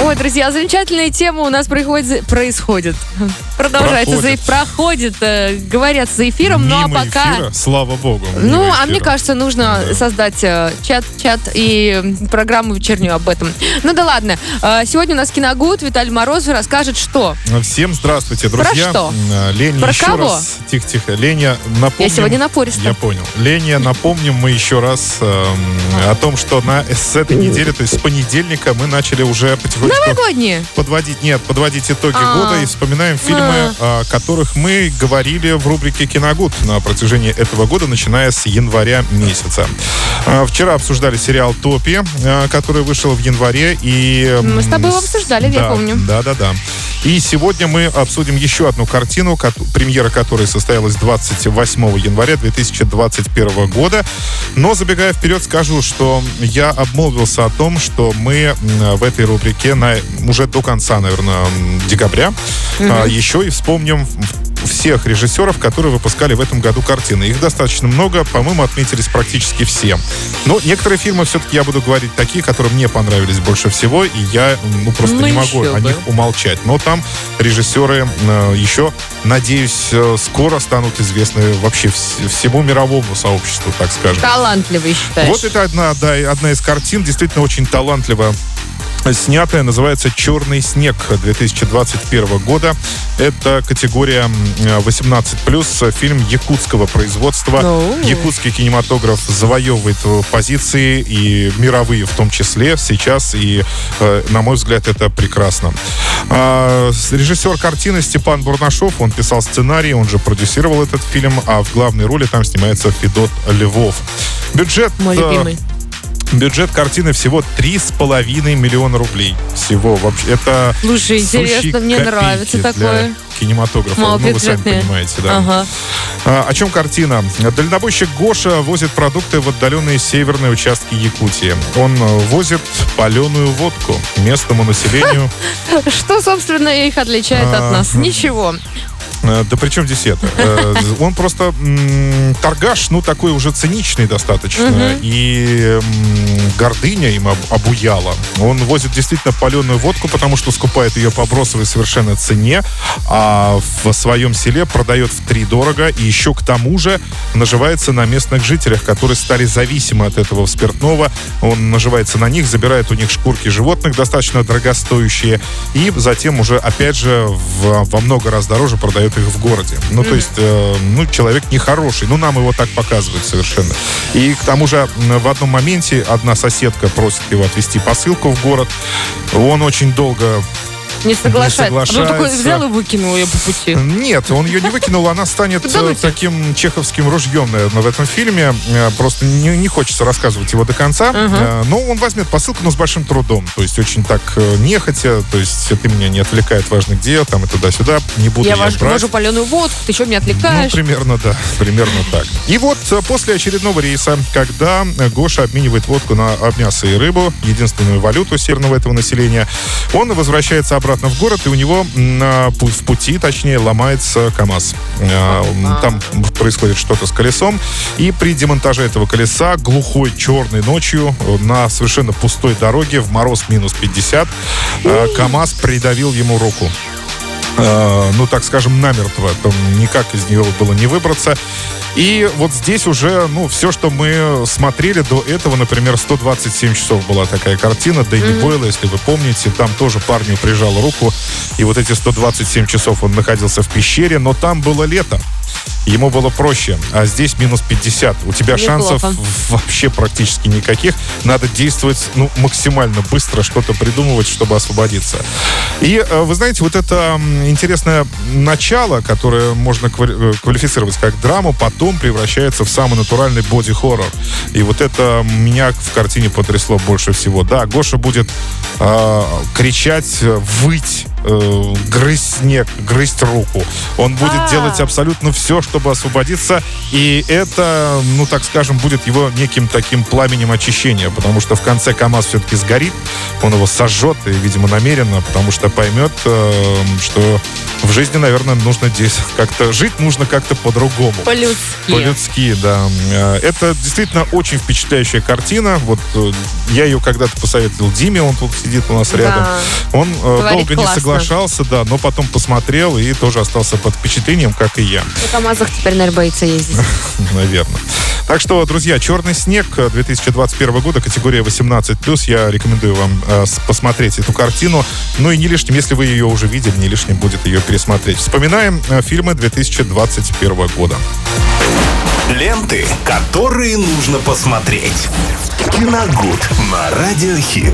Ой, друзья, замечательная тема у нас происходит. происходит. Продолжается. Проходит. За, проходит, э, говорят за эфиром, ну а Мимо пока... эфира, слава богу. Ну, мимо а мне эфира. кажется, нужно Да. создать э, чат, чат и программу вечернюю об этом. Ну да ладно. Э, сегодня у нас киногуд. Виталий Морозов расскажет, что. Всем здравствуйте, друзья. что? М, Леня, Про еще кого? раз. Тихо-тихо. Леня, напомним... Я сегодня напориста. Я понял. Леня, напомним мы еще раз эм, о том, что на, с этой недели, то есть с понедельника, мы начали уже потихонечку Новогодние. подводить, нет, подводить итоги А. года и вспоминаем фильмы, о которых мы говорили в рубрике «Киногуд» на протяжении этого года, начиная с января месяца. А, Вчера обсуждали сериал «Топи», а, который вышел в январе. И, Мы с тобой его обсуждали, я да, помню. Да, да, да. И сегодня мы обсудим еще одну картину, премьера которой состоялась 28 января 2021 года. Но забегая вперед, скажу, что я обмолвился о том, что мы в этой рубрике на, уже до конца, наверное, декабря а, еще и вспомним всех режиссеров, которые выпускали в этом году картины. Их достаточно много, по-моему, отметились практически все. Но некоторые фильмы все-таки я буду говорить такие, которые мне понравились больше всего, и я ну, просто Ну, не могу еще о бы. них умолчать. Но там режиссеры э, еще, надеюсь, э, скоро станут известны вообще вс- всему мировому сообществу, так скажем. Талантливый, считаешь? Вот это одна, да, одна из картин, действительно очень талантливо снятая, называется «Черный снег» 2021 года. Это категория м, 18+, фильм якутского производства. Ну. Якутский кинематограф завоевывает позиции, и мировые в том числе, сейчас, и, э, на мой взгляд, это прекрасно. А, режиссер картины Степан Бурнашов, он писал сценарий, он же продюсировал этот фильм, а в главной роли там снимается Федот Львов. Бюджет Мой э, любимый. Бюджет картины всего 3,5 миллиона рублей. Всего вообще. Это Слушай, интересно, мне нравится такое. кинематографа. Ну, вы сами понимаете, да. Ага. А, о чем картина? Дальнобойщик Гоша возит продукты в отдаленные северные участки Якутии. Он э, возит паленую водку местному населению. Что, собственно, их отличает от А, нас? Ничего. Э, Да при чем здесь это? Э, Он просто торгаш, ну, такой уже циничный достаточно. И гордыня им об- обуяла. Он возит действительно паленую водку, потому что скупает ее по бросовой совершенно цене, а в своем селе продает в три дорого. И еще к тому же наживается на местных жителях, которые стали зависимы от этого спиртного. Он наживается на них, забирает у них шкурки животных, достаточно дорогостоящие, и затем уже, опять же, в- во много раз дороже продает их в городе. Ну, то есть, э, ну, человек нехороший. Ну, нам его так показывают совершенно. И к тому же в одном моменте одна соседка просит его отвезти посылку в город. Он очень долго Не соглашается. А потом такой соглашается. взял и выкинул ее по пути. нет, он ее не выкинул, она станет ну э, таким чеховским ружьем, наверное, в этом фильме. Э, Просто не, не хочется рассказывать его до конца. Э, Но он возьмет посылку, но с большим трудом. То есть очень так нехотя. То есть ты меня не отвлекает от важных дел, там и туда-сюда. Не буду Я я, вож- брать. вожу паленую водку, ты что, меня Ну, отвлекаешь? примерно, да. Примерно так. И вот после очередного рейса, когда Гоша обменивает водку на мясо и рыбу, единственную валюту северного этого населения, он возвращается обратно в город, и у него на, в пути, точнее, ломается КАМАЗ. Э, Там происходит что-то с колесом, и при демонтаже этого колеса глухой черной ночью э, на совершенно пустой дороге в мороз минус 50 э, КАМАЗ придавил ему руку э, ну, так скажем, намертво. Там никак из нее было не выбраться. И вот здесь уже, ну, все, что мы смотрели до этого, например, 127 часов была такая картина Дэнни Бойла, если вы помните, там тоже парню прижал руку, и вот эти 127 часов он находился в пещере, но там было лето. Ему было проще, а здесь минус 50. У тебя Неплохо. шансов вообще практически никаких. Надо действовать ну, максимально быстро, что-то придумывать, чтобы освободиться. И э, вы знаете, вот это интересное начало, которое можно э, квалифицировать как драму, потом превращается в самый натуральный боди-хоррор. И вот это меня в картине потрясло больше всего. Да, Гоша будет э, кричать, э, выть, э, грызть снег, грызть руку. Он будет А. делать абсолютно все, чтобы освободиться. И это, ну, так скажем, будет его неким таким пламенем очищения. Потому что в конце КАМАЗ все-таки сгорит. Он его сожжет, и, видимо, намеренно, потому что поймет, э, что в жизни, наверное, нужно здесь как-то... Жить нужно как-то по-другому. По-людски. По-людски, да. Э, Это действительно очень впечатляющая картина. Вот э, я ее когда-то посоветовал Диме, он тут сидит у нас рядом. Да. Он э, Говорит, долго не классно. Соглашался, да, но потом посмотрел и тоже остался под впечатлением, как и я, На КамАЗах теперь, наверное, боится ездить. наверное. Так что, друзья, «Черный снег» 2021 года, категория 18+. Я рекомендую вам э, посмотреть эту картину. Ну и не лишним, если вы ее уже видели, не лишним будет ее пересмотреть. Вспоминаем э, фильмы 2021 года. Ленты, которые нужно посмотреть. Киногуд на радиохит.